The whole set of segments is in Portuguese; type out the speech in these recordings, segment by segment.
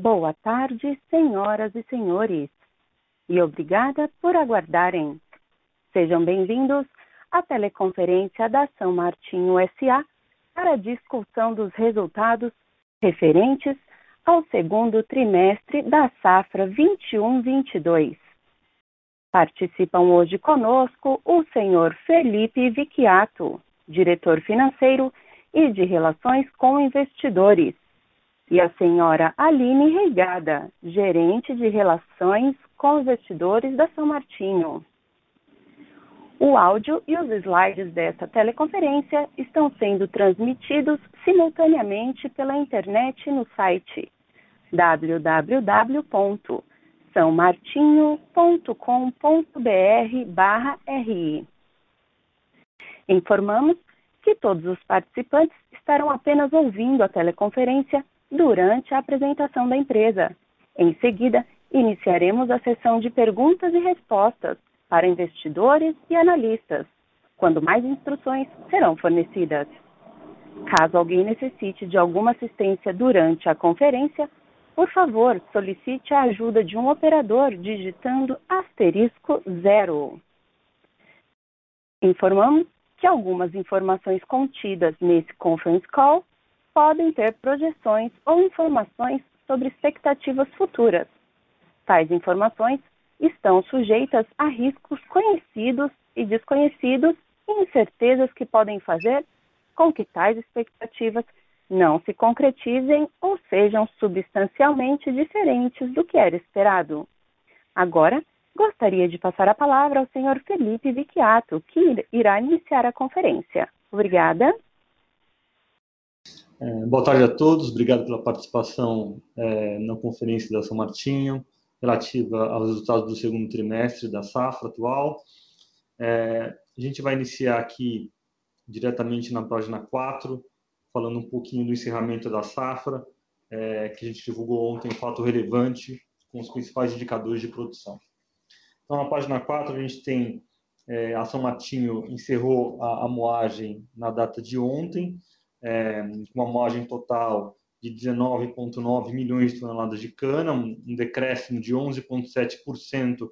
Boa tarde, senhoras e senhores, e obrigada por aguardarem. Sejam bem-vindos à teleconferência da São Martinho SA para discussão dos resultados referentes ao segundo trimestre da safra 21-22. Participam hoje conosco o senhor Felipe Vicchiato, diretor financeiro e de Relações com Investidores, e a senhora Aline Reigada, gerente de Relações com Investidores da São Martinho. O áudio e os slides desta teleconferência estão sendo transmitidos simultaneamente pela internet no site www.sãomartinho.com.br/ri. Informamos que todos os participantes estarão apenas ouvindo a teleconferência durante a apresentação da empresa. Em seguida, iniciaremos a sessão de perguntas e respostas para investidores e analistas, quando mais instruções serão fornecidas. Caso alguém necessite de alguma assistência durante a conferência, por favor, solicite a ajuda de um operador digitando asterisco zero. Informamos que algumas informações contidas nesse conference call podem ter projeções ou informações sobre expectativas futuras. Tais informações estão sujeitas a riscos conhecidos e desconhecidos e incertezas que podem fazer com que tais expectativas não se concretizem ou sejam substancialmente diferentes do que era esperado. Agora, gostaria de passar a palavra ao senhor Felipe Vicchiato, que irá iniciar a conferência. Obrigada. É, boa tarde a todos, obrigado pela participação é, na conferência da São Martinho, relativa aos resultados do segundo trimestre da safra atual. É, a gente vai iniciar aqui diretamente na página 4, falando um pouquinho do encerramento da safra, é, que a gente divulgou ontem, um fato relevante com os principais indicadores de produção. Então, na página 4, a gente tem é, a São Martinho encerrou a, a, moagem na data de ontem, é, uma moagem total de 19,9 milhões de toneladas de cana, um, um decréscimo de 11,7%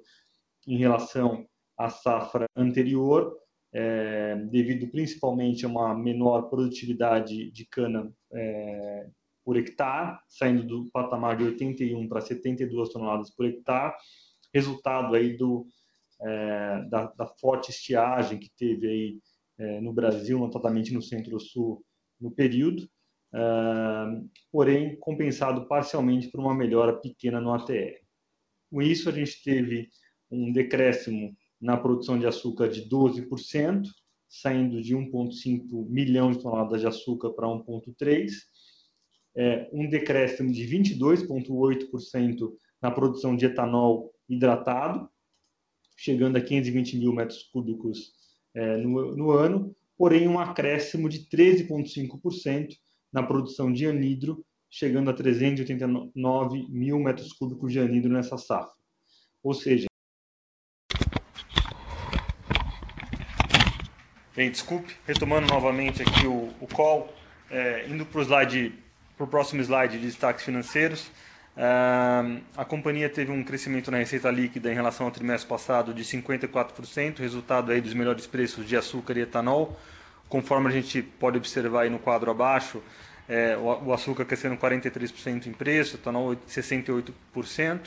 em relação à safra anterior, é, devido principalmente a uma menor produtividade de cana é, por hectare, saindo do patamar de 81 para 72 toneladas por hectare, resultado aí do, é, da, da, forte estiagem que teve aí é, no Brasil, notadamente no Centro-Sul, no período, uh, porém compensado parcialmente por uma melhora pequena no ATR. Com isso, a gente teve um decréscimo na produção de açúcar de 12%, saindo de 1,5 milhão de toneladas de açúcar para 1,3, é, um decréscimo de 22,8% na produção de etanol hidratado, chegando a 520 mil metros cúbicos é, no, no, ano, porém um acréscimo de 13,5% na produção de anidro, chegando a 389 mil metros cúbicos de anidro nessa safra. Ou seja, Bem, desculpe, retomando novamente aqui o, o call, é, indo para o próximo slide de destaques financeiros. Uh, a companhia teve um crescimento na receita líquida em relação ao trimestre passado de 54%, resultado aí dos melhores preços de açúcar e etanol. Conforme a gente pode observar aí no quadro abaixo, é, o, o, açúcar crescendo 43% em preço, etanol 68%,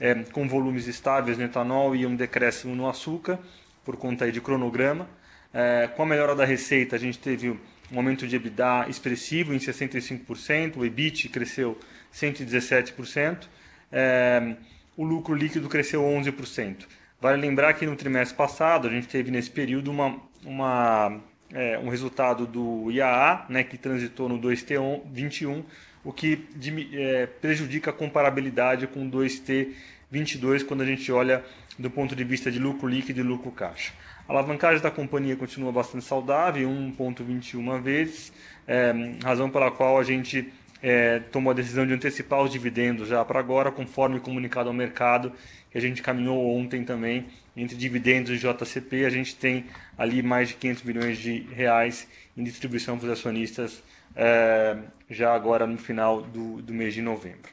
é, com volumes estáveis no etanol e um decréscimo no açúcar, por conta aí de cronograma. É, com a melhora da receita, a gente teve um aumento de EBITDA expressivo em 65%, o EBIT cresceu 117%, é, o lucro líquido cresceu 11%. Vale lembrar que no trimestre passado, a gente teve nesse período uma, uma, é, um resultado do IAA, né, que transitou no 2T21, o que é, prejudica a comparabilidade com o 2T22 quando a gente olha do ponto de vista de lucro líquido e lucro caixa. A alavancagem da companhia continua bastante saudável, 1,21 vezes, é, razão pela qual a gente é, tomou a decisão de antecipar os dividendos já para agora, conforme comunicado ao mercado, que a gente caminhou ontem também, entre dividendos e JCP, a gente tem ali mais de 500 milhões de reais em distribuição para os acionistas é, já agora no final do, do mês de novembro.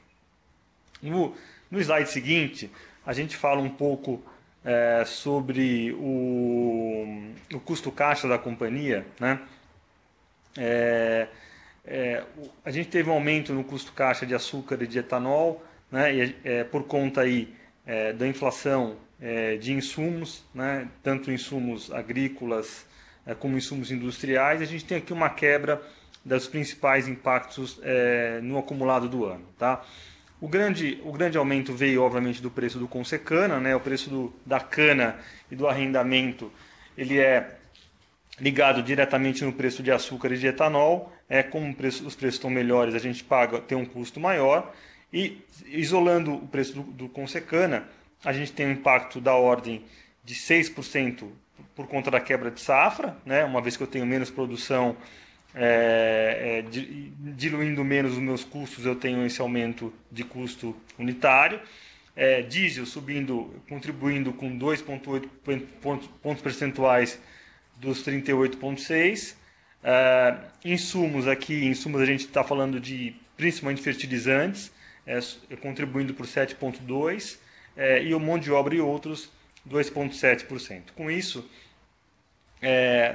No, no slide seguinte, a gente fala um pouco é, sobre o, o custo caixa da companhia, né? É, é, a gente teve um aumento no custo caixa de açúcar e de etanol, né? E, é, por conta aí é, da inflação é, de insumos, né? Tanto insumos agrícolas como insumos industriais. A gente tem aqui uma quebra dos principais impactos no acumulado do ano, tá? O grande, o grande aumento veio, obviamente, do preço do consecana, né? o preço do, da cana e do arrendamento, ele é ligado diretamente no preço de açúcar e de etanol. É como preço, os preços estão melhores, a gente paga tem um custo maior. E isolando o preço do, do consecana, a gente tem um impacto da ordem de 6% por conta da quebra de safra, né? uma vez que eu tenho menos produção é, é, diluindo menos os meus custos, eu tenho esse aumento de custo unitário. É, diesel subindo, contribuindo com 2,8 pontos, percentuais dos 38,6. É, insumos aqui, insumos a gente está falando de principalmente fertilizantes, é, contribuindo por 7,2%, é, e o mão de obra e outros 2,7%. Com isso,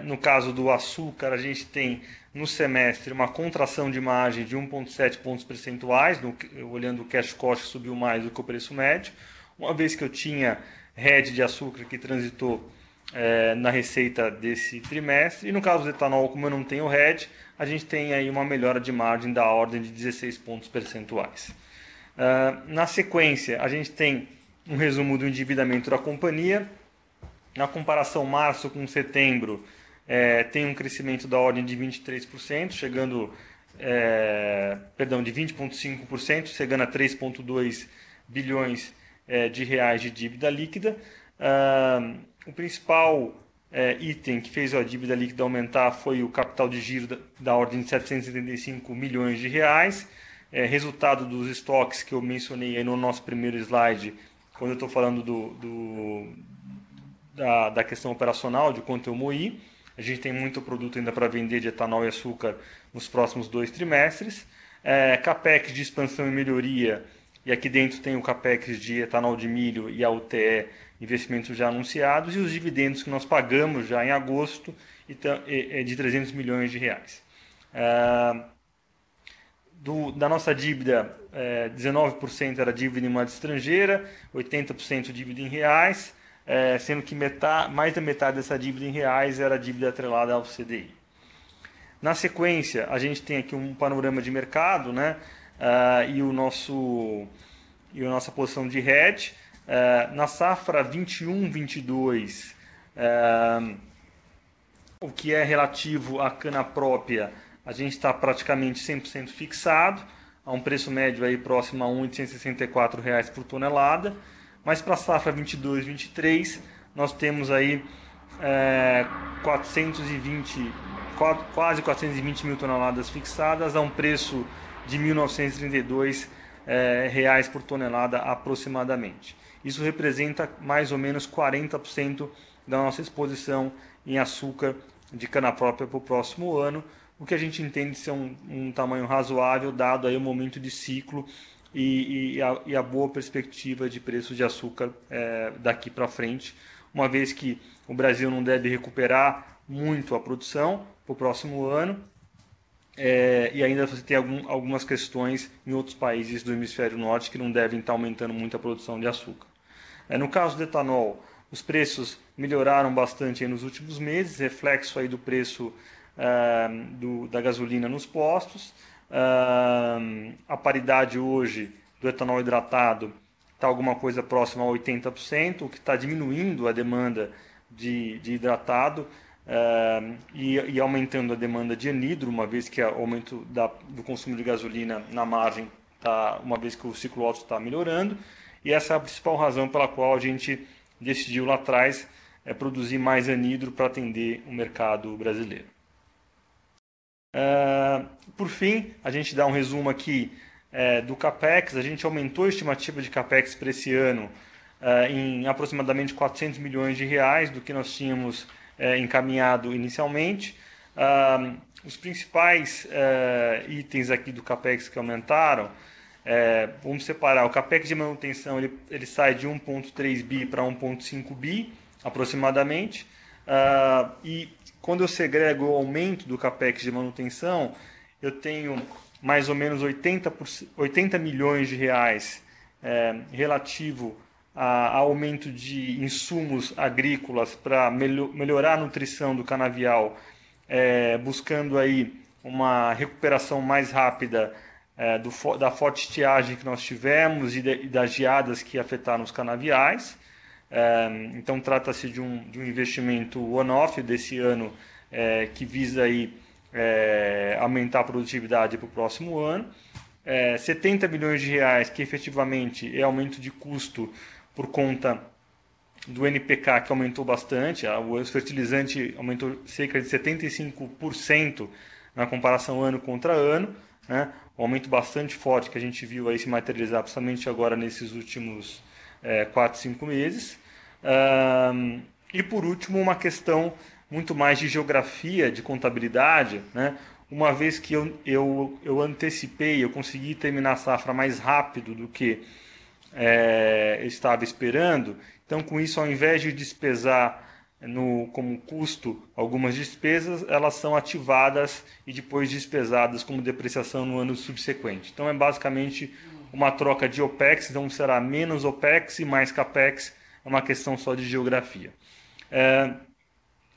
no caso do açúcar, a gente tem no semestre uma contração de margem de 1,7 pontos percentuais, no, olhando o cash cost subiu mais do que o preço médio, uma vez que eu tinha hedge de açúcar que transitou é, na receita desse trimestre, e no caso do etanol, como eu não tenho hedge, a gente tem aí uma melhora de margem da ordem de 16 pontos percentuais. Uh, na sequência, a gente tem um resumo do endividamento da companhia, na comparação março com setembro, é, tem um crescimento da ordem de 23%, chegando, é, perdão, de 20,5%, chegando a 3,2 bilhões é, de reais de dívida líquida. Ah, o principal é, item que fez a dívida líquida aumentar foi o capital de giro da, da ordem de 775 milhões de reais, é, resultado dos estoques que eu mencionei no nosso primeiro slide, quando eu estou falando do, do da, da questão operacional, de quanto eu moí. A gente tem muito produto ainda para vender de etanol e açúcar nos próximos dois trimestres. É, CAPEX de expansão e melhoria, e aqui dentro tem o CAPEX de etanol de milho e a UTE, investimentos já anunciados, e os dividendos que nós pagamos já em agosto, de 300 milhões de reais. É, do, da nossa dívida, é, 19% era dívida em moeda estrangeira, 80% dívida em reais, é, sendo que metade, mais da metade dessa dívida em reais era dívida atrelada ao CDI. Na sequência, a gente tem aqui um panorama de mercado né, uh, e, o nosso, e a nossa posição de hedge. Uh, na safra 21-22, uh, o que é relativo à cana própria, a gente está praticamente 100% fixado, a um preço médio aí próximo a R$ 1,864 por tonelada. Mas para a safra 22, 23, nós temos aí é, 420, quase 420 mil toneladas fixadas a um preço de 1.932 é, reais por tonelada aproximadamente. Isso representa mais ou menos 40% da nossa exposição em açúcar de cana própria para o próximo ano, o que a gente entende ser um, um tamanho razoável dado aí o momento de ciclo e, e, a, e a, boa perspectiva de preço de açúcar é, daqui para frente, uma vez que o Brasil não deve recuperar muito a produção para o próximo ano é, e ainda você tem algum, algumas questões em outros países do hemisfério norte que não devem estar aumentando muito a produção de açúcar. É, no caso do etanol, os preços melhoraram bastante nos últimos meses, reflexo aí do preço é, do, da gasolina nos postos. A paridade hoje do etanol hidratado está alguma coisa próxima a 80%, o que está diminuindo a demanda de, de hidratado uh, e, e, aumentando a demanda de anidro, uma vez que o aumento da, do consumo de gasolina na margem tá, uma vez que o ciclo alto está melhorando. E essa é a principal razão pela qual a gente decidiu lá atrás é, produzir mais anidro para atender o mercado brasileiro. Uh, por fim, a gente dá um resumo aqui é, do CAPEX. A gente aumentou a estimativa de CAPEX para esse ano uh, em aproximadamente 400 milhões de reais do que nós tínhamos uh, encaminhado inicialmente. os principais itens aqui do CAPEX que aumentaram É, vamos separar, o capex de manutenção ele, ele sai de 1.3 bi para 1.5 bi, aproximadamente, uh, e quando eu segrego o aumento do capex de manutenção, eu tenho mais ou menos 80, 80 milhões de reais é, relativo a, aumento de insumos agrícolas para melhorar a nutrição do canavial, é, buscando aí uma recuperação mais rápida é, do, da forte estiagem que nós tivemos e, de, e das geadas que afetaram os canaviais. É, então trata-se de um, de um investimento one-off desse ano é, que visa aí, é, aumentar a produtividade para o próximo ano. É, 70 milhões de reais que efetivamente é aumento de custo por conta do NPK que aumentou bastante, o fertilizante aumentou cerca de 75% na comparação ano contra ano, né? um aumento bastante forte que a gente viu aí se materializar principalmente agora nesses últimos é, 4, 5 meses. Um, e por último, uma questão muito mais de geografia, de contabilidade, né? uma vez que eu, eu, eu antecipei, eu consegui terminar a safra mais rápido do que é, estava esperando. Então, com isso, ao invés de despesar no, como custo algumas despesas, elas são ativadas e depois despesadas como depreciação no ano subsequente. Então, é basicamente uma troca de OPEX, então será menos OPEX e mais CAPEX, é uma questão só de geografia. É,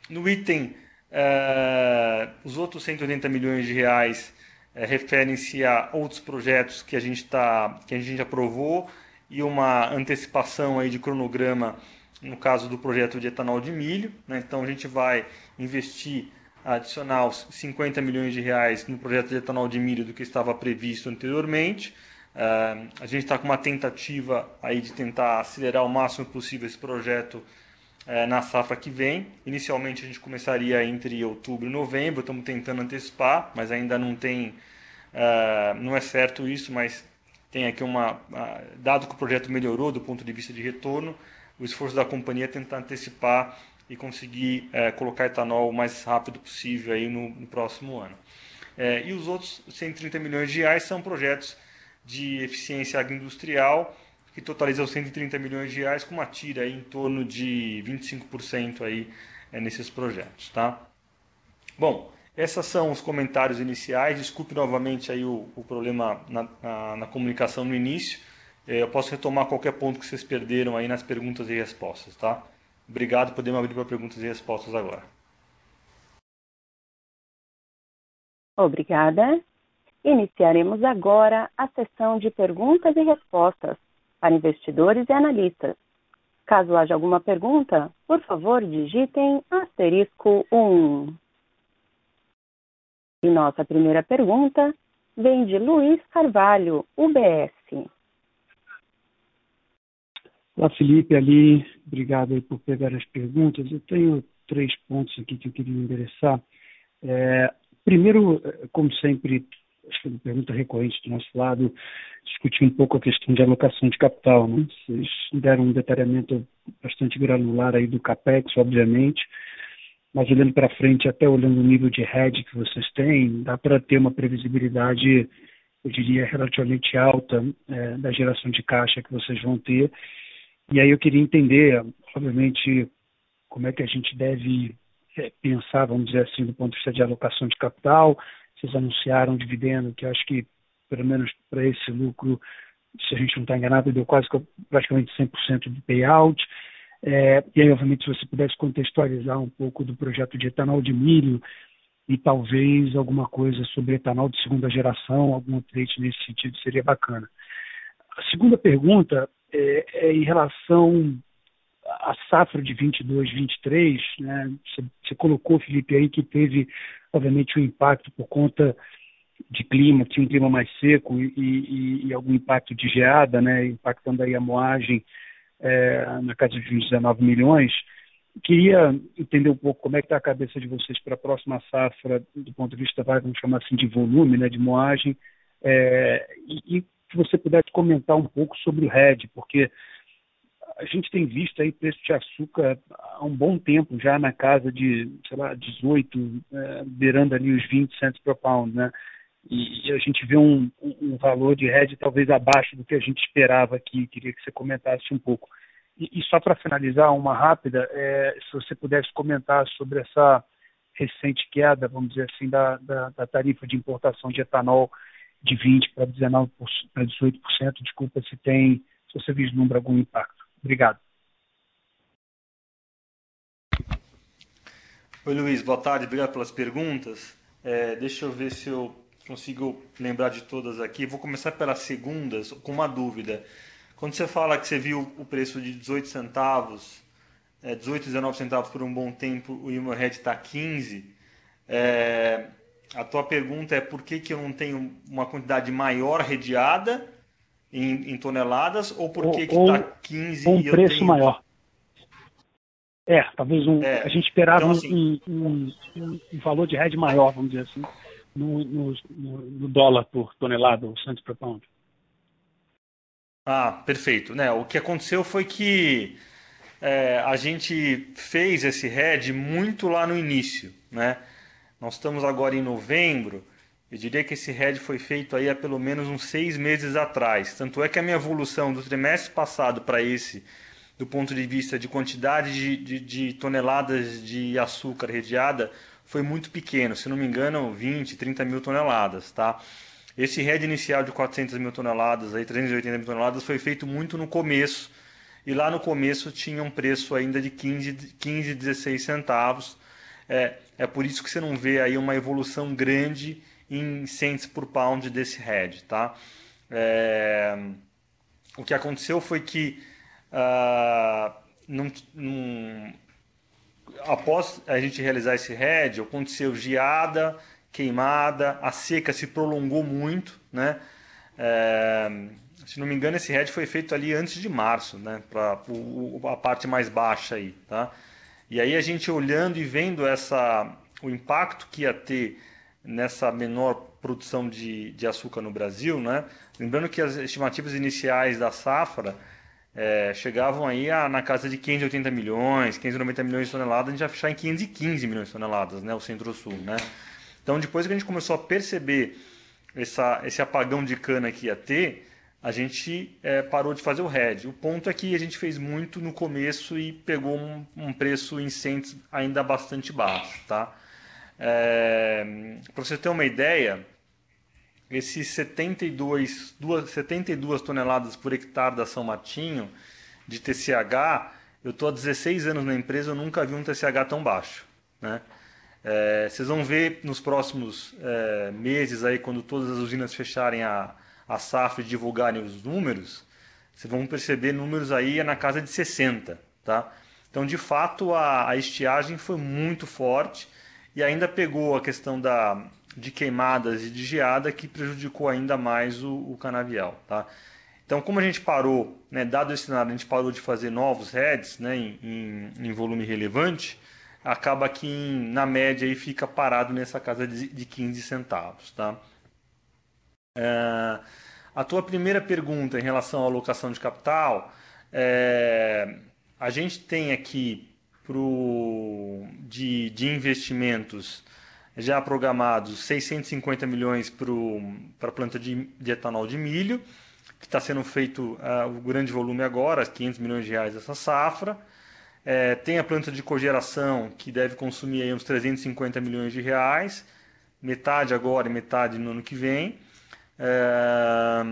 no item, é, os outros 180 milhões de reais é, referem-se a outros projetos que a gente, tá, que a gente aprovou, e uma antecipação aí de cronograma no caso do projeto de etanol de milho. Né? Então a gente vai investir adicional 50 milhões de reais no projeto de etanol de milho do que estava previsto anteriormente. Uh, a gente está com uma tentativa aí de tentar acelerar o máximo possível esse projeto uh, na safra que vem. Inicialmente a gente começaria entre outubro e novembro, estamos tentando antecipar, mas ainda não tem, uh, não é certo isso, mas tem aqui uma, dado que o projeto melhorou do ponto de vista de retorno, o esforço da companhia é tentar antecipar e conseguir é, colocar etanol o mais rápido possível aí no, no próximo ano. É, e os outros 130 milhões de reais são projetos de eficiência agroindustrial que totalizam 130 milhões de reais com uma tira em torno de 25% aí é, nesses projetos, tá? Bom, esses são os comentários iniciais. Desculpe novamente aí o, o problema na, na, na, comunicação no início. É, eu posso retomar qualquer ponto que vocês perderam aí nas perguntas e respostas, tá? Obrigado, podemos abrir para perguntas e respostas agora. Obrigada. Iniciaremos agora a sessão de perguntas e respostas para investidores e analistas. Caso haja alguma pergunta, por favor, digitem asterisco 1. E nossa primeira pergunta vem de Luiz Carvalho, UBS. Olá, Felipe, ali, obrigado por pegar as perguntas. Eu tenho três pontos aqui que eu queria endereçar. É, primeiro, como sempre, acho que é uma pergunta recorrente do nosso lado, discutir um pouco a questão de alocação de capital. Né? Vocês deram um detalhamento bastante granular aí do CAPEX, obviamente, mas olhando para frente, até olhando o nível de hedge que vocês têm, dá para ter uma previsibilidade, eu diria, relativamente alta é, da geração de caixa que vocês vão ter. E aí eu queria entender, obviamente, como é que a gente deve é, pensar, vamos dizer assim, do ponto de vista de alocação de capital. Anunciaram dividendo que acho que, pelo menos para esse lucro, se a gente não está enganado, deu quase praticamente 100% de payout. É, e aí, obviamente, se você pudesse contextualizar um pouco do projeto de etanol de milho e talvez alguma coisa sobre etanol de segunda geração, algum update nesse sentido seria bacana. A segunda pergunta é, é em relação à safra de 22, 23, né? Você, colocou, Felipe, aí que teve, obviamente, um impacto por conta de clima, tinha um clima mais seco e, e, e algum impacto de geada, né? Impactando aí a moagem é, na casa de 19 milhões. Queria entender um pouco como é que está a cabeça de vocês para a próxima safra, do ponto de vista, vamos chamar assim, de volume, né, de moagem, é, e, e que você pudesse comentar um pouco sobre o RED, porque a gente tem visto aí preço de açúcar há um bom tempo já na casa de, sei lá, 18, é, beirando ali os 20 centos por pound, né? e, a gente vê um, um, valor de RED talvez abaixo do que a gente esperava aqui. Queria que você comentasse um pouco. E, e só para finalizar, uma rápida, é, se você pudesse comentar sobre essa recente queda, vamos dizer assim, da, da, da tarifa de importação de etanol de 20% para 19% para 18%. Desculpa se tem, se você vislumbra algum impacto. Obrigado. Oi, Luiz, boa tarde, obrigado pelas perguntas. É, deixa eu ver se eu consigo lembrar de todas aqui. Vou começar pelas segundas com uma dúvida. Quando você fala que você viu o preço de 18 centavos, é, 18, 19 centavos por um bom tempo, o Red está 15, é, a tua pergunta é por que, que eu não tenho uma quantidade maior redeada em, em toneladas ou por que está 15 um e preço tenho... maior? É, talvez um. É, a gente esperava então, assim, um, um, um, valor de rede maior, vamos dizer assim, no, no, no dólar por tonelada, o cents per pound. Ah, perfeito. Né? O que aconteceu foi que é, a gente fez esse head muito lá no início. Né? Nós estamos agora em novembro. Eu diria que esse head foi feito aí há pelo menos uns seis meses atrás. Tanto é que a minha evolução do trimestre passado para esse, do ponto de vista de quantidade de, de, de toneladas de açúcar redeada, foi muito pequeno. Se não me engano, 20, 30 mil toneladas. Tá? Esse head inicial de 400 mil toneladas, aí 380 mil toneladas, foi feito muito no começo. E lá no começo tinha um preço ainda de 15, 15 16 centavos. É, é por isso que você não vê aí uma evolução grande em cents por pound desse head. Tá? É, o que aconteceu foi que uh, num, num, após a gente realizar esse head, aconteceu geada, queimada, a seca se prolongou muito, né? É, se não me engano, esse head foi feito ali antes de março, né? Para a parte mais baixa aí, tá? E aí a gente olhando e vendo essa, o impacto que ia ter nessa menor produção de, de açúcar no Brasil, né? Lembrando que as estimativas iniciais da safra é, chegavam aí a, na casa de 580 milhões, 590 milhões de toneladas, a gente ia fechar em 515 milhões de toneladas, né? O Centro-Sul, né? Então, depois que a gente começou a perceber essa, esse apagão de cana que ia ter, a gente é, parou de fazer o hedge. O ponto é que a gente fez muito no começo e pegou um, um preço em cents ainda bastante baixo. Tá? É, Para você ter uma ideia, esses 72, duas, 72 toneladas por hectare da São Martinho de TCH, eu estou há 16 anos na empresa, eu nunca vi um TCH tão baixo. Né? É, vocês vão ver nos próximos é, meses, aí, quando todas as usinas fecharem a, a safra e divulgarem os números, vocês vão perceber números aí na casa de 60. Tá? Então, de fato, a, a estiagem foi muito forte e ainda pegou a questão da, de queimadas e de geada que prejudicou ainda mais o, o canavial. Tá? Então, como a gente parou, né, dado esse cenário, a gente parou de fazer novos heads né, em, em, em volume relevante, acaba que na média aí fica parado nessa casa de, de 15 centavos. Tá? É, a tua primeira pergunta em relação à alocação de capital, é, a gente tem aqui pro, de, de investimentos já programados 650 milhões para a planta de, de, etanol de milho, que está sendo feito uh, o grande volume agora, 500 milhões de reais essa safra. É, tem a planta de cogeração, que deve consumir aí uns 350 milhões de reais, metade agora e metade no ano que vem. É,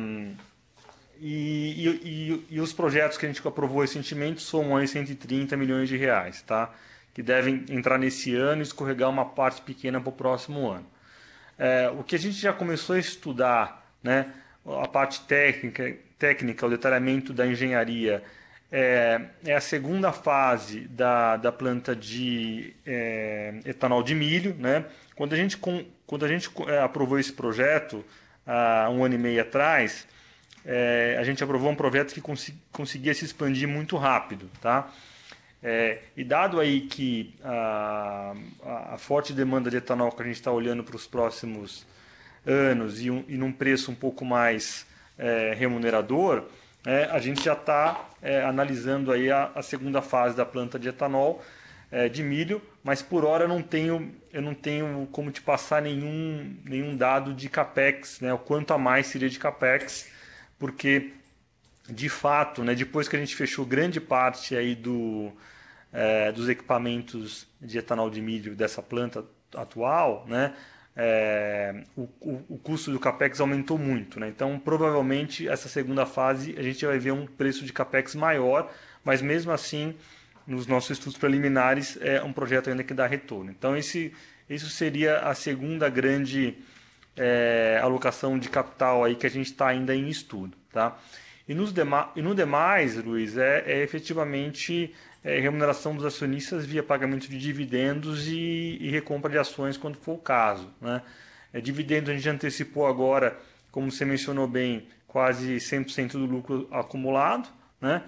e, e, e, os projetos que a gente aprovou recentemente somam aí 130 milhões de reais, tá? que devem entrar nesse ano e escorregar uma parte pequena para o próximo ano. É, o que a gente já começou a estudar, né, a parte técnica, técnica o detalhamento da engenharia, é, é a segunda fase da, da planta de é, etanol de milho. Né? Quando a gente, quando a gente é, aprovou esse projeto, há um ano e meio atrás, é, a gente aprovou um projeto que conseguia se expandir muito rápido. Tá? É, e dado aí que a, a, forte demanda de etanol que a gente está olhando para os próximos anos e, um, e num preço um pouco mais é, remunerador, é, a gente já está é, analisando aí a, a, segunda fase da planta de etanol. é, de milho, mas por hora eu não tenho, eu não tenho como te passar nenhum, nenhum dado de capex, né, o quanto a mais seria de capex, porque de fato, né, depois que a gente fechou grande parte aí do, é, dos equipamentos de etanol de milho dessa planta atual, né, é, o, o, custo do capex aumentou muito. Né? Então, provavelmente, essa segunda fase a gente vai ver um preço de capex maior, mas mesmo assim, nos nossos estudos preliminares, é um projeto ainda que dá retorno. Então, esse, isso seria a segunda grande é, alocação de capital aí que a gente está ainda em estudo. Tá? E, nos e no demais, Luiz, é, é efetivamente é, remuneração dos acionistas via pagamento de dividendos e, e recompra de ações quando for o caso. Né? É, dividendos a gente antecipou agora, como você mencionou bem, quase 100% do lucro acumulado. Né?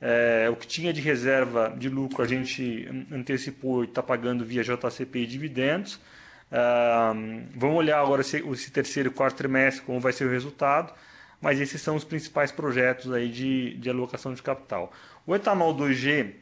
É, o que tinha de reserva de lucro a gente antecipou e está pagando via JCP e dividendos. É, vamos olhar agora esse, esse terceiro e quarto trimestre, como vai ser o resultado, mas esses são os principais projetos aí de, de alocação de capital. O etanol 2G,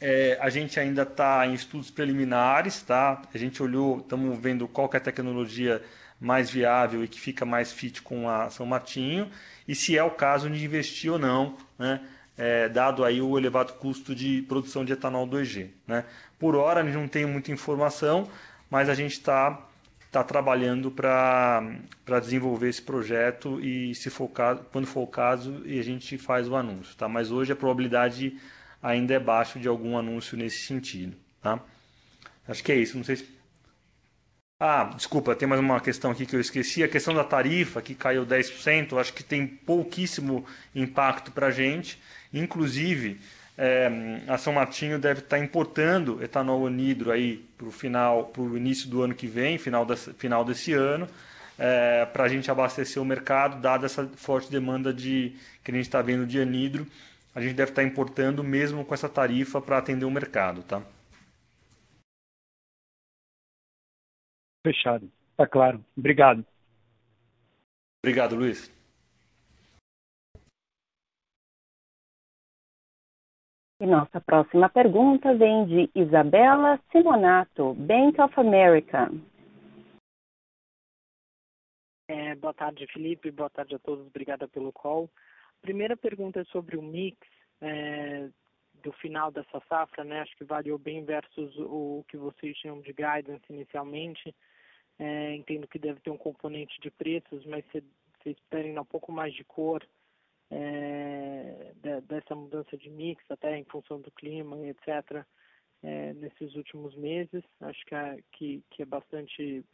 é, a gente ainda está em estudos preliminares, tá? A gente olhou, estamos vendo qual é a tecnologia mais viável e que fica mais fit com a São Martinho e se é o caso de investir ou não, né? É, dado aí o elevado custo de produção de etanol 2G. Né? Por hora, a gente não tem muita informação, mas a gente está tá trabalhando para desenvolver esse projeto e, se for caso, quando for o caso, a gente faz o anúncio. Tá? Mas hoje a probabilidade ainda é baixo de algum anúncio nesse sentido. Tá? Acho que é isso. Não sei se... Ah, desculpa, tem mais uma questão aqui que eu esqueci. A questão da tarifa, que caiu 10%, acho que tem pouquíssimo impacto para a gente. Inclusive, é, a São Martinho deve estar tá importando etanol anidro aí para o final, para o início do ano que vem, final, desse, final desse ano, é, para a gente abastecer o mercado, dada essa forte demanda de que a gente está vendo de anidro a gente deve estar importando mesmo com essa tarifa para atender o mercado, tá? Fechado. Tá claro. Obrigado. Obrigado, Luiz. E nossa próxima pergunta vem de Isabela Simonato, Bank of America. É, boa tarde, Felipe. Boa tarde a todos. Obrigada pelo call primeira pergunta é sobre o mix é, do final dessa safra, né? Acho que variou bem versus o que vocês tinham de guidance inicialmente. É, entendo que deve ter um componente de preços, mas vocês esperem um pouco mais de cor é, dessa mudança de mix, até em função do clima etc., é, nesses últimos meses. Acho que é, que, que é bastante,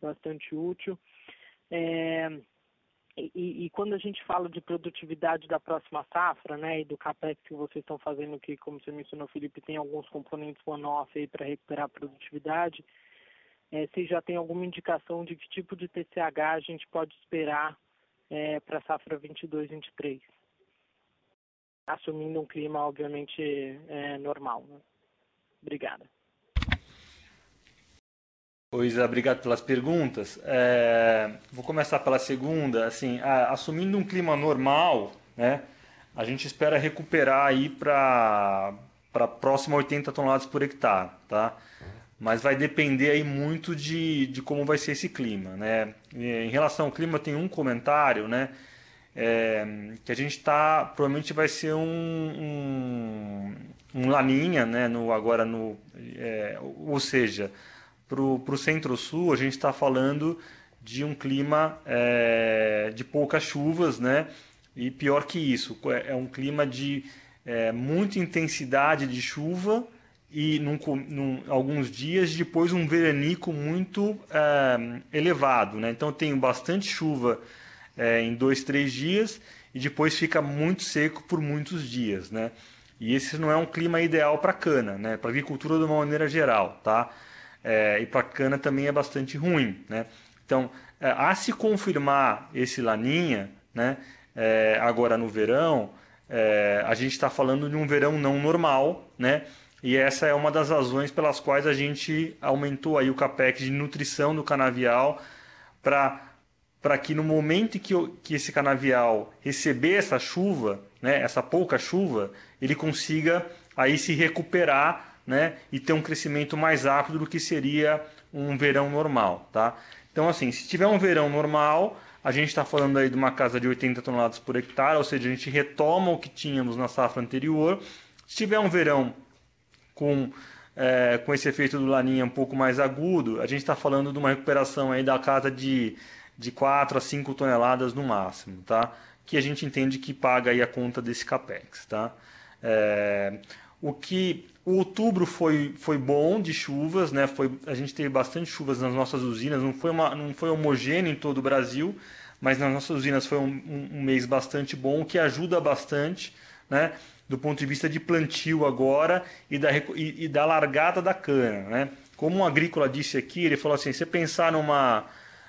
bastante útil. É, e, e, quando a gente fala de produtividade da próxima safra, né, e do capex que vocês estão fazendo, que como você mencionou, Felipe, tem alguns componentes one-off aí para recuperar a produtividade, é, vocês já tem alguma indicação de que tipo de TCH a gente pode esperar é, para a safra 22-23? Assumindo um clima, obviamente, é, normal. Né? Obrigada. Pois, obrigado pelas perguntas. É, vou começar pela segunda. Assim, a, assumindo um clima normal, né, a gente espera recuperar aí para próximo a 80 toneladas por hectare, tá? Mas vai depender aí muito de, de como vai ser esse clima, né? Em relação ao clima, tem um comentário, né? É, que a gente está provavelmente vai ser um, um, um laninha, né? No agora no, é, ou seja, para o centro-sul, a gente está falando de um clima é, de poucas chuvas, né? E pior que isso, é, é um clima de é, muita intensidade de chuva e num, num, alguns dias depois um veranico muito é, elevado, né? Então tem bastante chuva é, em dois, três dias e depois fica muito seco por muitos dias, né? E esse não é um clima ideal para cana, né? Para agricultura de uma maneira geral, tá? é, e para cana também é bastante ruim. Né? Então, a se confirmar esse laninha, né, agora no verão, a gente está falando de um verão não normal, né? E essa é uma das razões pelas quais a gente aumentou aí o capex de nutrição do canavial para que no momento que, que esse canavial receber essa chuva, né, essa pouca chuva, ele consiga aí se recuperar né, e ter um crescimento mais rápido do que seria um verão normal, tá? Então, assim, se tiver um verão normal, a gente está falando aí de uma casa de 80 toneladas por hectare, ou seja, a gente retoma o que tínhamos na safra anterior. Se tiver um verão com, é, com esse efeito do laninha um pouco mais agudo, a gente está falando de uma recuperação aí da casa de, de 4 a 5 toneladas no máximo, tá? Que a gente entende que paga aí a conta desse capex, tá? É, o que o outubro foi, foi bom de chuvas, né? Foi, a gente teve bastante chuvas nas nossas usinas, não foi, uma, não foi homogêneo em todo o Brasil, mas nas nossas usinas foi um, um, um mês bastante bom, o que ajuda bastante, né? Do ponto de vista de plantio agora e da, e, e da largada da cana, né? Como um agrícola disse aqui, ele falou assim, você pensar numa,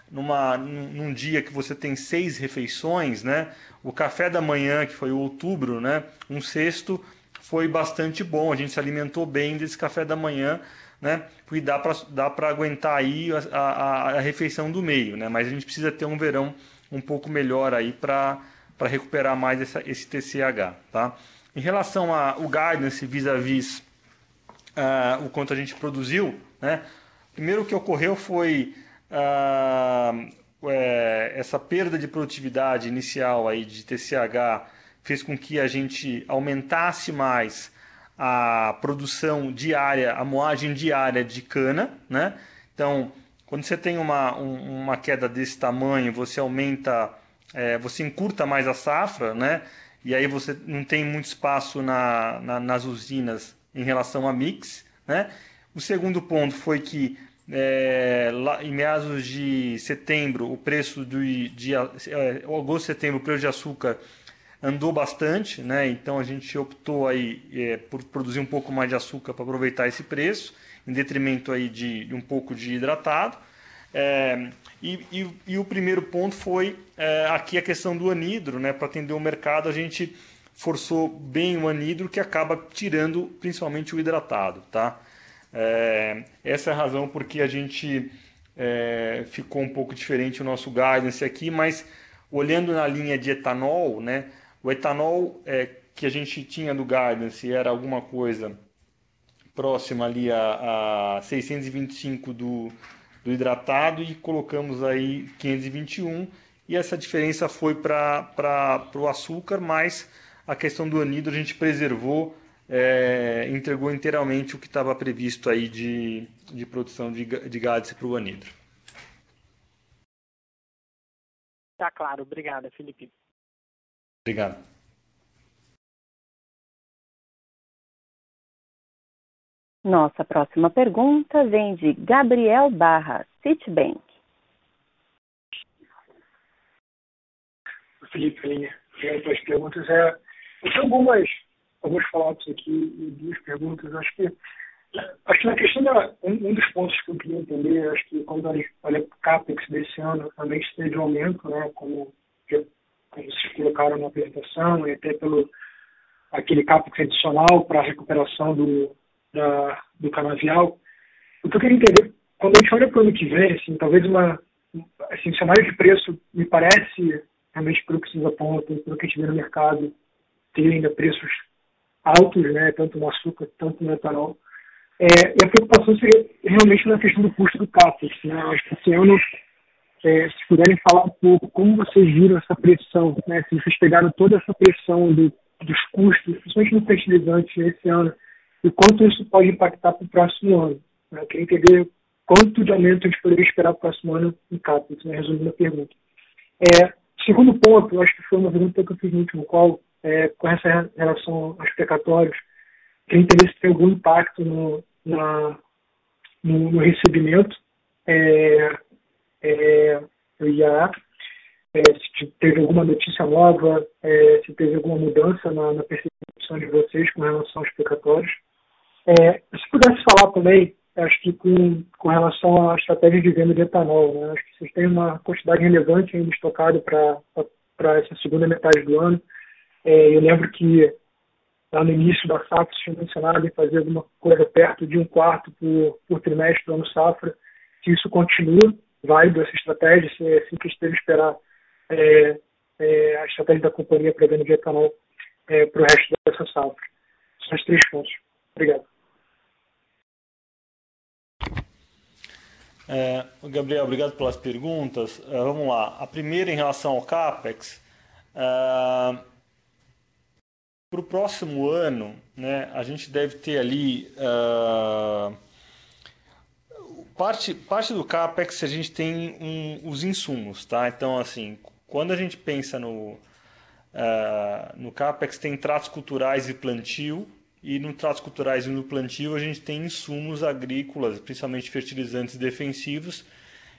numa, num dia que você tem seis refeições, né? O café da manhã, que foi o outubro, né? Um sexto foi bastante bom. A gente se alimentou bem desse café da manhã, né? E dá para dá aguentar aí a, a, a, refeição do meio, né? Mas a gente precisa ter um verão um pouco melhor aí para recuperar mais essa, esse TCH, tá? Em relação ao guidance vis-à-vis uh, o quanto a gente produziu, né? Primeiro que ocorreu foi uh, é, essa perda de produtividade inicial aí de TCH fez com que a gente aumentasse mais a produção diária, a moagem diária de cana, né? Então, quando você tem uma, um, uma queda desse tamanho, você aumenta, é, você encurta mais a safra, né? E aí você não tem muito espaço na, na, nas usinas em relação a mix, né? O segundo ponto foi que é, lá, em meados de setembro, o preço de, é, agosto, setembro, o preço de açúcar andou bastante, né? Então a gente optou aí é, por produzir um pouco mais de açúcar para aproveitar esse preço, em detrimento aí de, de um pouco de hidratado. É, e, e, e, o primeiro ponto foi é, aqui a questão do anidro, né? Para atender o mercado, a gente forçou bem o anidro, que acaba tirando principalmente o hidratado, tá? É, essa é a razão porque a gente é, ficou um pouco diferente o nosso guidance aqui, mas olhando na linha de etanol, né? O etanol é, que a gente tinha do Guidance era alguma coisa próxima ali a, a 625 do, do hidratado e colocamos aí 521 e essa diferença foi para o açúcar, mas a questão do anidro a gente preservou, é, entregou inteiramente o que estava previsto aí de, de produção de, de GADS para o anidro. Tá claro, obrigada, Felipe. Obrigado. Nossa próxima pergunta vem de Gabriel Barra, Citibank. Felipe, Aline, as perguntas. É, eu tenho algumas, alguns follow-ups aqui e duas perguntas. Acho que, acho que na questão da. Um, um dos pontos que eu queria entender, acho que quando olha para o CAPEX desse ano, também teve um aumento, né, como como vocês colocaram na apresentação, e até pelo aquele CAPEX adicional para a recuperação do, da, do canavial. O que eu queria entender, quando a gente olha para o ano que vem, assim, talvez uma, assim, o cenário de preço me parece, realmente pelo que se aponta, pelo que a gente vê no mercado, ter ainda preços altos, né, tanto no açúcar, tanto no etanol. É, e a preocupação seria realmente na questão do custo do CAPEX. Né? Acho que esse ano é, se puderem falar um pouco como vocês viram essa pressão, né? se vocês pegaram toda essa pressão do, dos custos, principalmente no fertilizante esse ano, e quanto isso pode impactar para o próximo ano. Né? Eu queria entender quanto de aumento a gente poderia esperar para o próximo ano em CAPEX, né? resumindo a pergunta. É, segundo ponto, eu acho que foi uma pergunta que eu fiz no último call, é, com essa relação aos precatórios, queria entender se tem algum impacto no, na, no, no recebimento. É, é, do IAA, é, se teve alguma notícia nova, é, se teve alguma mudança na, na, percepção de vocês com relação aos pecatórios. É, se pudesse falar também, acho que com, com relação à estratégia de venda de etanol, né? acho que vocês têm uma quantidade relevante ainda estocada para essa segunda metade do ano. É, eu lembro que lá no início da safra, tinham mencionado em fazer alguma coisa perto de um quarto por, por trimestre do ano safra, se isso continua, válido essa estratégia, se é assim que esteja esperar é, é, a estratégia da companhia para venda de etanol é, para o resto dessa safra. São os três pontos. Obrigado. É, Gabriel, obrigado pelas perguntas. É, vamos lá. A primeira em relação ao CAPEX. É, para o próximo ano, né, a gente deve ter ali. Uh, parte, parte do CAPEX a gente tem um, os insumos, tá? Então, assim, quando a gente pensa no, uh, no CAPEX, tem tratos culturais e plantio, e no tratos culturais e no plantio a gente tem insumos agrícolas, principalmente fertilizantes defensivos,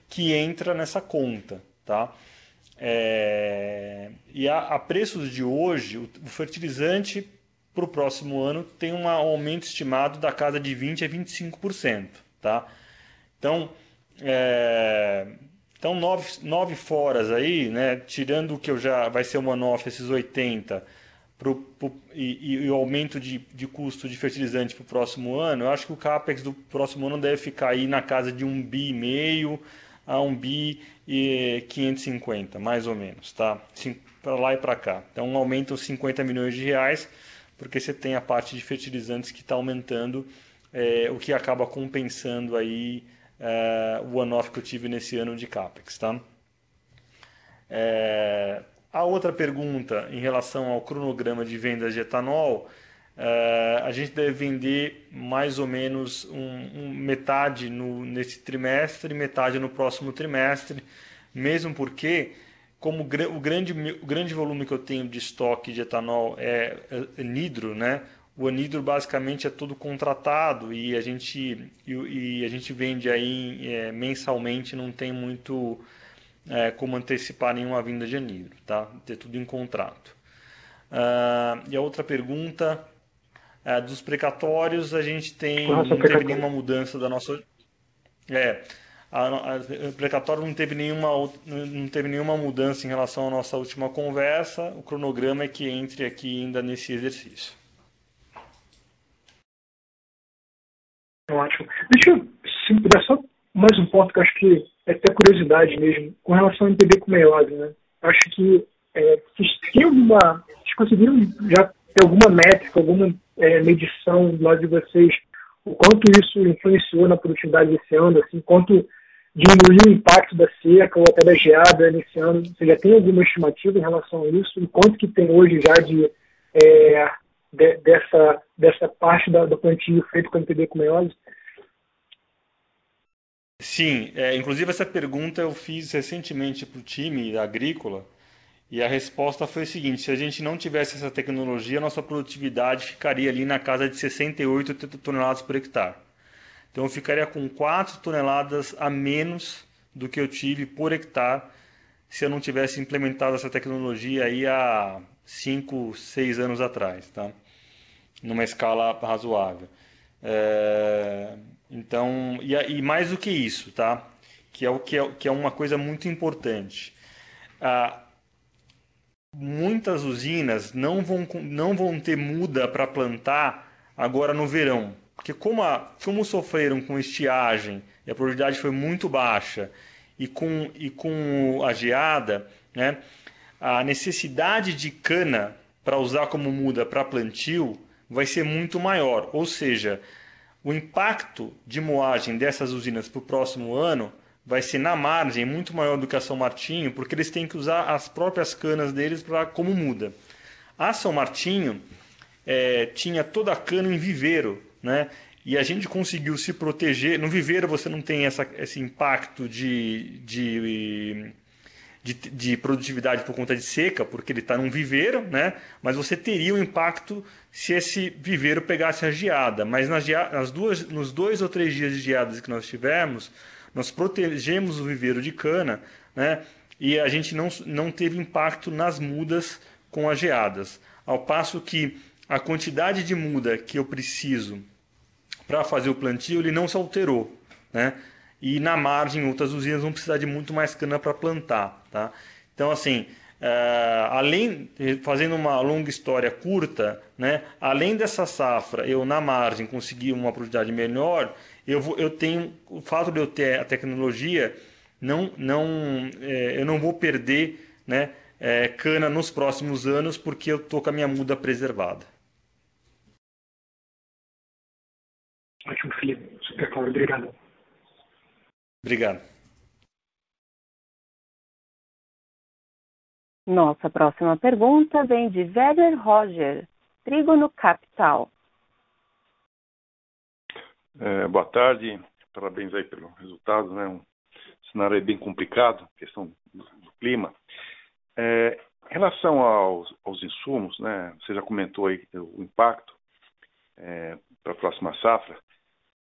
que entra nessa conta, tá? É... E a, a, preços de hoje, o, o fertilizante para o próximo ano tem um aumento estimado da casa de 20% a 25%, tá? Então, é... então nove, nove foras aí, né? Tirando o que eu já vai ser o one-off, esses 80%, pro, pro, e, e, o aumento de, de custo de fertilizante para o próximo ano, eu acho que o CAPEX do próximo ano deve ficar aí na casa de um bi e meio a um bi e 550, mais ou menos, tá? Para lá e para cá. Então, um aumento de 50 milhões de reais, porque você tem a parte de fertilizantes que está aumentando, é, o que acaba compensando aí é, o one-off que eu tive nesse ano de CAPEX, tá? É, a outra pergunta em relação ao cronograma de vendas de etanol, uh, a gente deve vender mais ou menos um, um, metade no, nesse trimestre metade no próximo trimestre, mesmo porque, como o grande, o grande volume que eu tenho de estoque de etanol é, é nidro, né? o anidro basicamente é todo contratado e a gente, e, e a gente vende aí é, mensalmente, não tem muito é, como antecipar nenhuma vinda de anidro, tá? Ter tudo em contrato. Uh, e a outra pergunta é, dos precatórios, a gente tem Nossa, não teve nenhuma mudança da nossa é a, a, o precatório não teve nenhuma não teve nenhuma mudança em relação à nossa última conversa. O cronograma é que entre aqui ainda nesse exercício. Ótimo. Deixa eu, se puder só mais um ponto que eu acho que até curiosidade mesmo, com relação ao MPB com meiose, né? Acho que é, vocês alguma. Vocês conseguiram já ter alguma métrica, alguma é, medição lá de vocês, o quanto isso influenciou na produtividade desse ano, assim, quanto diminuiu o impacto da seca ou até da geada nesse ano? Você já tem alguma estimativa em relação a isso? E quanto que tem hoje já de, é, de dessa, dessa parte da, do plantio feito com MPB com meiose? Sim, é, inclusive essa pergunta eu fiz recentemente para o time agrícola e a resposta foi o seguinte: se a gente não tivesse essa tecnologia, nossa produtividade ficaria ali na casa de 68 toneladas por hectare. Então eu ficaria com 4 toneladas a menos do que eu tive por hectare se eu não tivesse implementado essa tecnologia aí há 5, 6 anos atrás, tá? numa escala razoável. É... Então, e, e, mais do que isso, tá? Que é o que é, que é uma coisa muito importante. Ah, muitas usinas não vão, não vão ter muda para plantar agora no verão. Porque como, a, como sofreram com estiagem e a probabilidade foi muito baixa, e com, e com a geada, né, a necessidade de cana para usar como muda para plantio vai ser muito maior. Ou seja, o impacto de moagem dessas usinas para o próximo ano vai ser na margem muito maior do que a São Martinho, porque eles têm que usar as próprias canas deles para como muda. A São Martinho é, tinha toda a cana em viveiro, né? E a gente conseguiu se proteger. No viveiro você não tem essa, esse impacto de, de de, de, produtividade por conta de seca, porque ele está num viveiro, né? mas você teria um impacto se esse viveiro pegasse a geada. Mas nas, nas duas, nos dois ou três dias de geadas que nós tivemos, nós protegemos o viveiro de cana né? e a gente não, não teve impacto nas mudas com as geadas. Ao passo que a quantidade de muda que eu preciso para fazer o plantio ele não se alterou. Né? E na margem outras usinas vão precisar de muito mais cana para plantar. Tá? Então, assim, uh, além, fazendo uma longa história curta, né, além dessa safra, eu na margem conseguir uma produtividade melhor, eu, vou, eu tenho, o fato de eu ter a tecnologia, não, não, é, eu não vou perder né, é, cana nos próximos anos porque eu estou com a minha muda preservada. Ótimo, Felipe. Super claro. Obrigado. Obrigado. Nossa próxima pergunta vem de Werner Roger, Trígono Capital. É, boa tarde, parabéns aí pelo resultado, né? Um cenário bem complicado, questão do, clima. É, em relação aos, aos, insumos, né? Você já comentou aí o impacto é, para a próxima safra.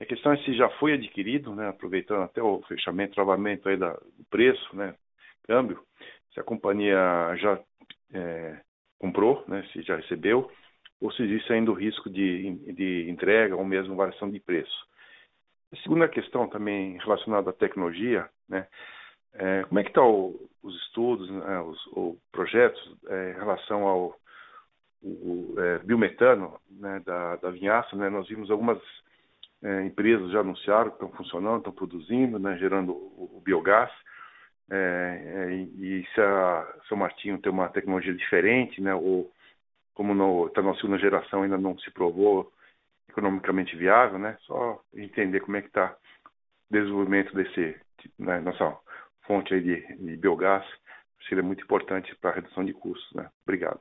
A questão é se já foi adquirido, né? Aproveitando até o fechamento, travamento aí da, do preço, né? Câmbio, se a companhia já é, comprou, né? Se já recebeu ou se existe ainda o risco de, de entrega ou mesmo variação de preço. A segunda questão também relacionada à tecnologia, né? É, como é que estão tá os estudos, né, os, os projetos é, em relação ao o, é, biometano né, da, da vinhaça? Né? Nós vimos algumas é, empresas já anunciaram que estão funcionando, estão produzindo, né, gerando o, o biogás. É, é, e se a São Martinho tem uma tecnologia diferente, né, ou como está na segunda geração ainda não se provou economicamente viável, né? Só entender como é que está o desenvolvimento desse né, nossa fonte aí de, de biogás seria muito importante para a redução de custos, né? Obrigado.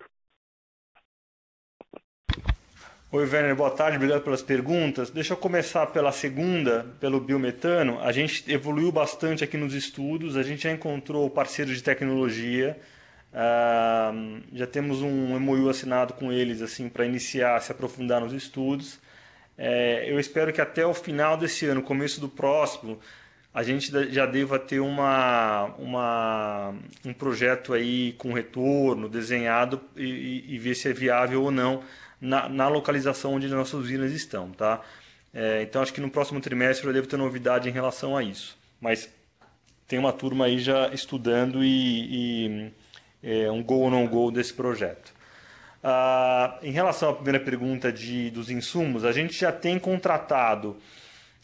Oi, Werner, boa tarde, obrigado pelas perguntas. Deixa eu começar pela segunda, pelo biometano. A gente evoluiu bastante aqui nos estudos, a gente já encontrou parceiros de tecnologia Uh, já temos um MOU assinado com eles assim para iniciar, se aprofundar nos estudos. É, eu espero que até o final desse ano, começo do próximo, a gente já deva ter uma, uma, um projeto aí com retorno, desenhado e, e ver se é viável ou não na, na localização onde nossas usinas estão. Tá? É, então acho que no próximo trimestre eu devo ter novidade em relação a isso. Mas tem uma turma aí já estudando e, e é, um gol ou não gol desse projeto. Ah, em relação à primeira pergunta de, dos insumos, a gente já tem contratado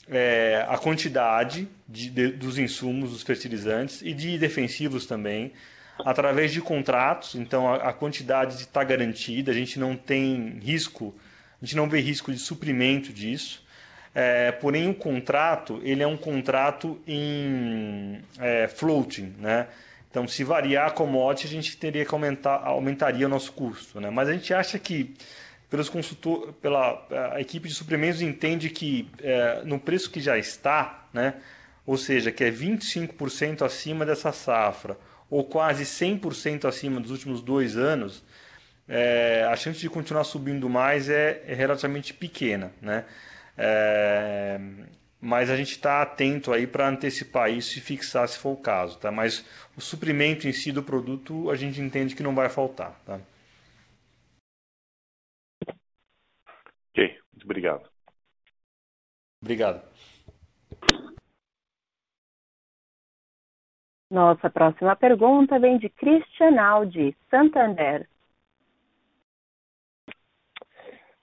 é, a quantidade de, de, dos insumos, dos fertilizantes e de defensivos também, através de contratos. Então, a, a quantidade está garantida, a gente não tem risco, a gente não vê risco de suprimento disso. É, porém, o contrato ele é um contrato em é, floating, né? Então, se variar a commodity, a gente teria que aumentar, aumentaria o nosso custo. Né? Mas a gente acha que, pelos consultor, pela a equipe de suprimentos entende que é, no preço que já está, né? ou seja, que é 25% acima dessa safra, ou quase 100% acima dos últimos dois anos, é, a chance de continuar subindo mais é, é relativamente pequena. Né? É, mas a gente está atento aí para antecipar isso e fixar se for o caso, tá? Mas o suprimento em si do produto a gente entende que não vai faltar, tá? Ok, muito obrigado. Obrigado. Nossa próxima pergunta vem de Christian Aldi, Santander.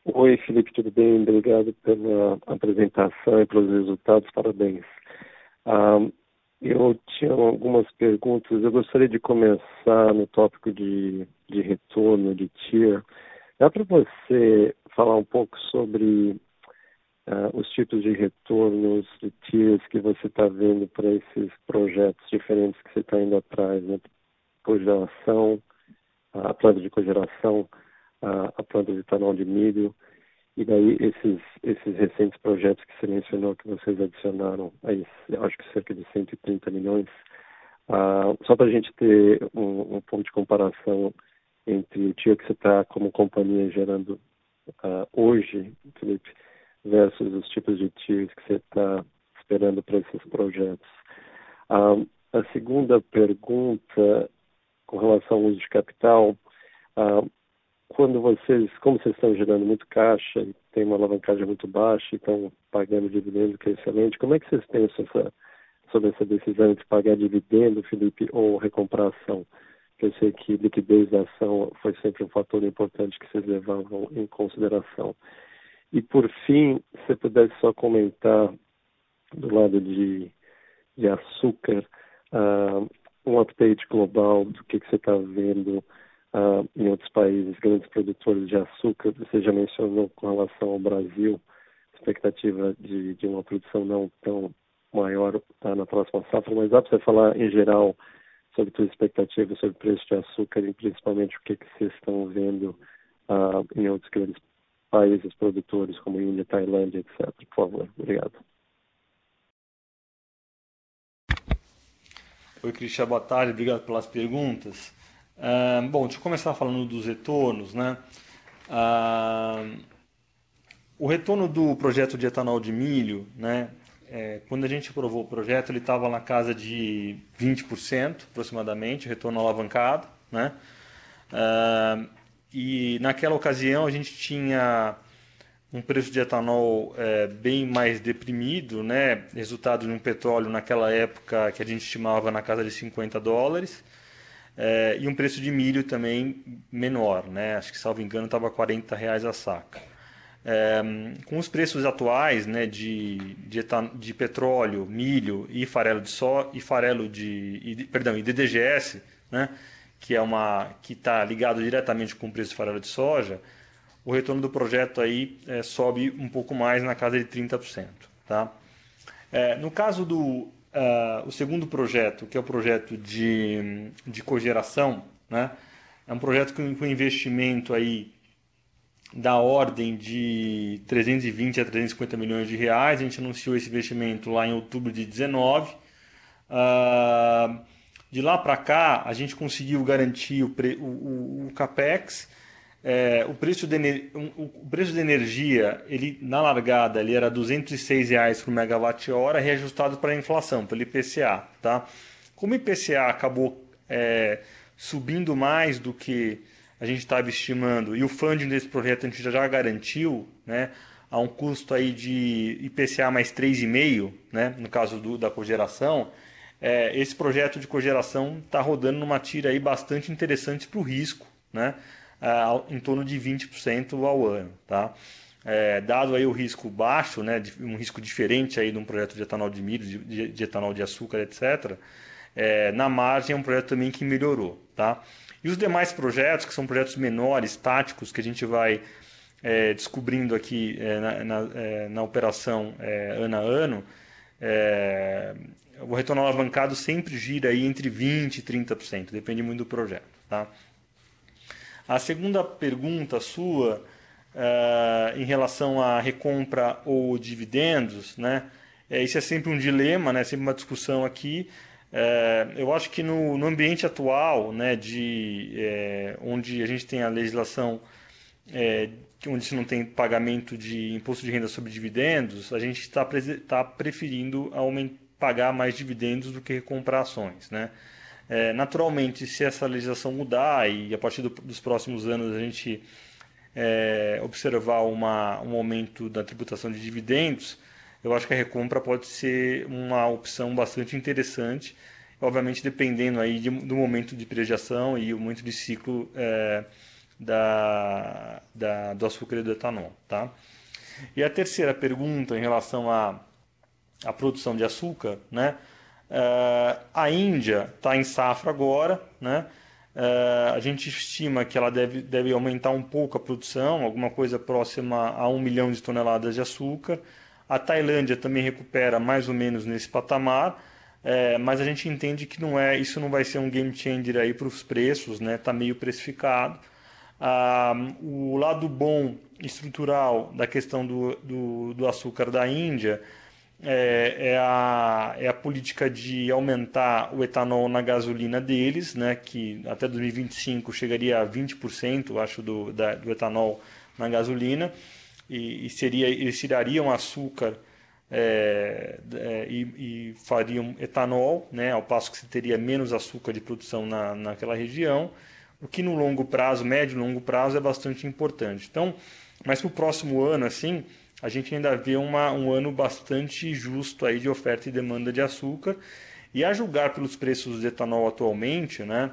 Oi, Felipe, tudo bem? Obrigado pela apresentação e pelos resultados, parabéns. Um, eu tinha algumas perguntas. Eu gostaria de começar no tópico de, de retorno, de TIR. Dá para você falar um pouco sobre uh, os tipos de retornos de TIRs que você está vendo para esses projetos diferentes que você está indo atrás, né? Cogeração, a planta de cogeração, a, a planta de etanol de milho, e daí esses, esses recentes projetos que você mencionou, que vocês adicionaram, aí, acho que cerca de 130 milhões, uh, só para a gente ter um, um, ponto de comparação entre o tio que você está como companhia gerando uh, hoje, Felipe, versus os tipos de tios que você está esperando para esses projetos. Uh, a segunda pergunta, com relação ao uso de capital, uh, quando vocês, como vocês estão gerando muito caixa tem uma alavancagem muito baixa e estão pagando dividendo que é excelente, como é que vocês pensam essa, sobre essa decisão de pagar dividendo, Felipe, ou recomprar ação? Eu sei que liquidez da ação foi sempre um fator importante que vocês levavam em consideração. E por fim, se você pudesse só comentar do lado de, de açúcar, uh, um update global do que, que você está vendo uh, em outros países, grandes produtores de açúcar. Você já mencionou com relação ao Brasil, expectativa de, de uma produção não tão maior tá, na próxima safra, mas dá para você falar em geral sobre suas expectativas sobre o preço de açúcar e principalmente o que, que vocês estão vendo uh, em outros grandes países produtores como Índia, Tailândia, etc. Por favor, obrigado. Oi, Cristian, boa tarde, obrigado pelas perguntas. Uh, bom, deixa eu começar falando dos retornos, né? Uh, o retorno do projeto de etanol de milho, né? É, quando a gente aprovou o projeto, ele estava na casa de 20% aproximadamente, retorno alavancado, né? Uh, e naquela ocasião a gente tinha um preço de etanol é, bem mais deprimido, né? resultado de um petróleo naquela época que a gente estimava na casa de 50 dólares, é, e um preço de milho também menor, né? acho que, salvo engano, estava 40 reais a saca. É, com os preços atuais né, de, de, etan de petróleo, milho e farelo de só e farelo de, e, perdão, e DDGS, né, que é uma que está ligado diretamente com o preço do farelo de soja, o retorno do projeto aí é, sobe um pouco mais na casa de 30%. Tá? É, no caso do uh, o segundo projeto, que é o projeto de, de cogeração, né, é um projeto com, com investimento aí da ordem de 320 a 350 milhões de reais. A gente anunciou esse investimento lá em outubro de 19. Uh, ah, de lá para cá, a gente conseguiu garantir o, pre, o, o, o capex é, o, preço de, o preço de energia, ele, na largada, ele era 206 reais por megawatt-hora, reajustado para a inflação, pelo IPCA. Tá? Como o IPCA acabou é, subindo mais do que a gente estava estimando, e o funding desse projeto a gente já garantiu, né, a um custo aí de IPCA mais 3,5, né, no caso do, da cogeração, é, esse projeto de cogeração está rodando numa tira aí bastante interessante para o risco, né? em torno de 20% ao ano. Tá? É, dado aí o risco baixo, né, um risco diferente aí de um projeto de etanol de milho, de, de etanol de açúcar, etc., é, na margem é um projeto também que melhorou. Tá? E os demais projetos, que são projetos menores, táticos, que a gente vai é, descobrindo aqui é, na, na, é, na, operação é, ano a ano, o retorno alavancado sempre gira aí entre 20% e 30%, depende muito do projeto. Tá? A segunda pergunta sua, uh, em relação à recompra ou dividendos, né? É, isso é sempre um dilema, né? sempre uma discussão aqui. É, eu acho que no, no, ambiente atual, né, de, é, onde a gente tem a legislação é, onde se não tem pagamento de imposto de renda sobre dividendos, a gente está tá preferindo aumentar, pagar mais dividendos do que comprar ações. Né? É, naturalmente, se essa legislação mudar e a partir do, dos próximos anos a gente é, observar uma, um aumento da tributação de dividendos, eu acho que a recompra pode ser uma opção bastante interessante, obviamente dependendo aí de, do momento de prejação e o momento de ciclo é, da, da, do açúcar e do etanol. Tá? E a terceira pergunta em relação à, à produção de açúcar, né? Uh, a Índia está em safra agora, né? Uh, a gente estima que ela deve, deve aumentar um pouco a produção, alguma coisa próxima a um milhão de toneladas de açúcar. A Tailândia também recupera mais ou menos nesse patamar, é, mas a gente entende que não é, isso não vai ser um game changer aí para os preços, né? Está meio precificado. Ah, o lado bom estrutural da questão do, do, do açúcar da Índia é, é, a, é a política de aumentar o etanol na gasolina deles, né, que até 2025 chegaria a 20%, acho, do, da, do etanol na gasolina, e, e seria, eles tirariam açúcar é, é, e, e, fariam etanol, né, ao passo que se teria menos açúcar de produção na, naquela região, o que no longo prazo, médio e longo prazo, é bastante importante. Então, mas para o próximo ano, assim, a gente ainda vê uma, um ano bastante justo aí de oferta e demanda de açúcar. E a julgar pelos preços de etanol atualmente, né,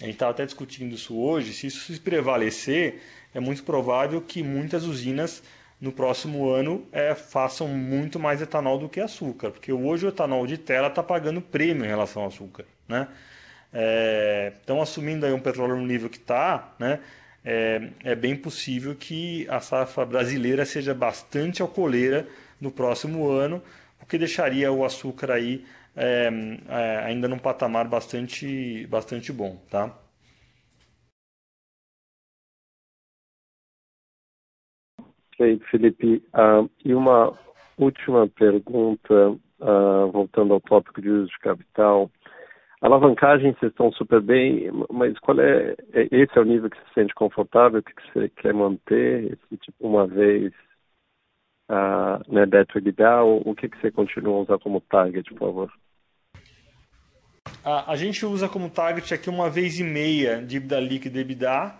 a gente estava até discutindo isso hoje, se isso se prevalecer, é muito provável que muitas usinas no próximo ano é, façam muito mais etanol do que açúcar, porque hoje o etanol de tela está pagando prêmio em relação ao açúcar. Né? É, então, assumindo aí um petróleo no nível que está, né, é, é bem possível que a safra brasileira seja bastante alcooleira no próximo ano, por que deixaria o açúcar aí é, é, ainda num patamar bastante, bastante bom, tá? Perfeito, Felipe. Uh, e uma última pergunta, uh, voltando ao tópico de uso de capital. Alavancagem, vocês estão super bem, mas qual é, é esse é o nível que você se sente confortável, que você quer manter, esse tipo, uma vez uh, né, EBITDA, ou o que, que você continua a usar como target, por favor? A, gente usa como target aqui uma vez e meia dívida líquida EBITDA,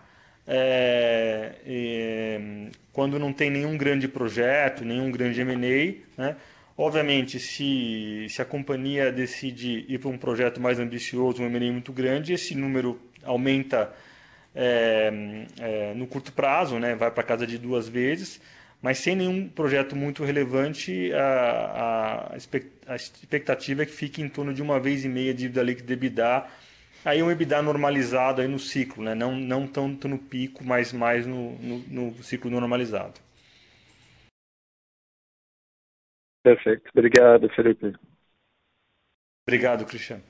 é, é, quando não tem nenhum grande projeto, nenhum grande M&A, né? Obviamente, se, se a companhia decide ir para um projeto mais ambicioso, um M&A muito grande, esse número aumenta é, é, no curto prazo, né? vai para casa de duas vezes, mas sem nenhum projeto muito relevante, a, a, expectativa é que fique em torno de uma vez e meia de dívida líquida EBITDA, aí um EBITDA normalizado aí no ciclo, né? não, não tanto no pico, mas mais no, no, no ciclo normalizado. Perfeito. Obrigado, Felipe. Obrigado, Cristiano.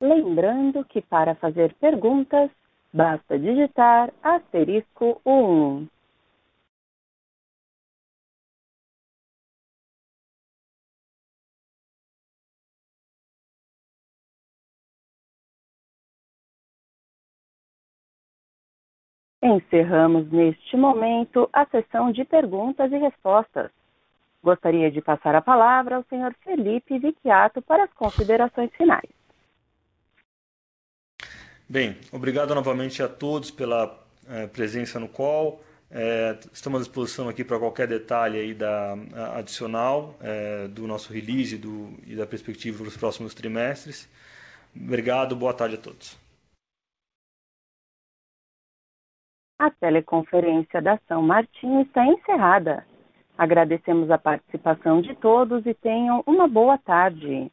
Lembrando que para fazer perguntas, basta digitar asterisco 1. Encerramos neste momento a sessão de perguntas e respostas. Gostaria de passar a palavra ao senhor Felipe Vicchiato para as considerações finais. Bem, obrigado novamente a todos pela é, presença no call. É, estamos à disposição aqui para qualquer detalhe aí da, adicional é, do nosso release do, e da perspectiva para os próximos trimestres. Obrigado, boa tarde a todos. A teleconferência da São Martinho está encerrada. Agradecemos a participação de todos e tenham uma boa tarde.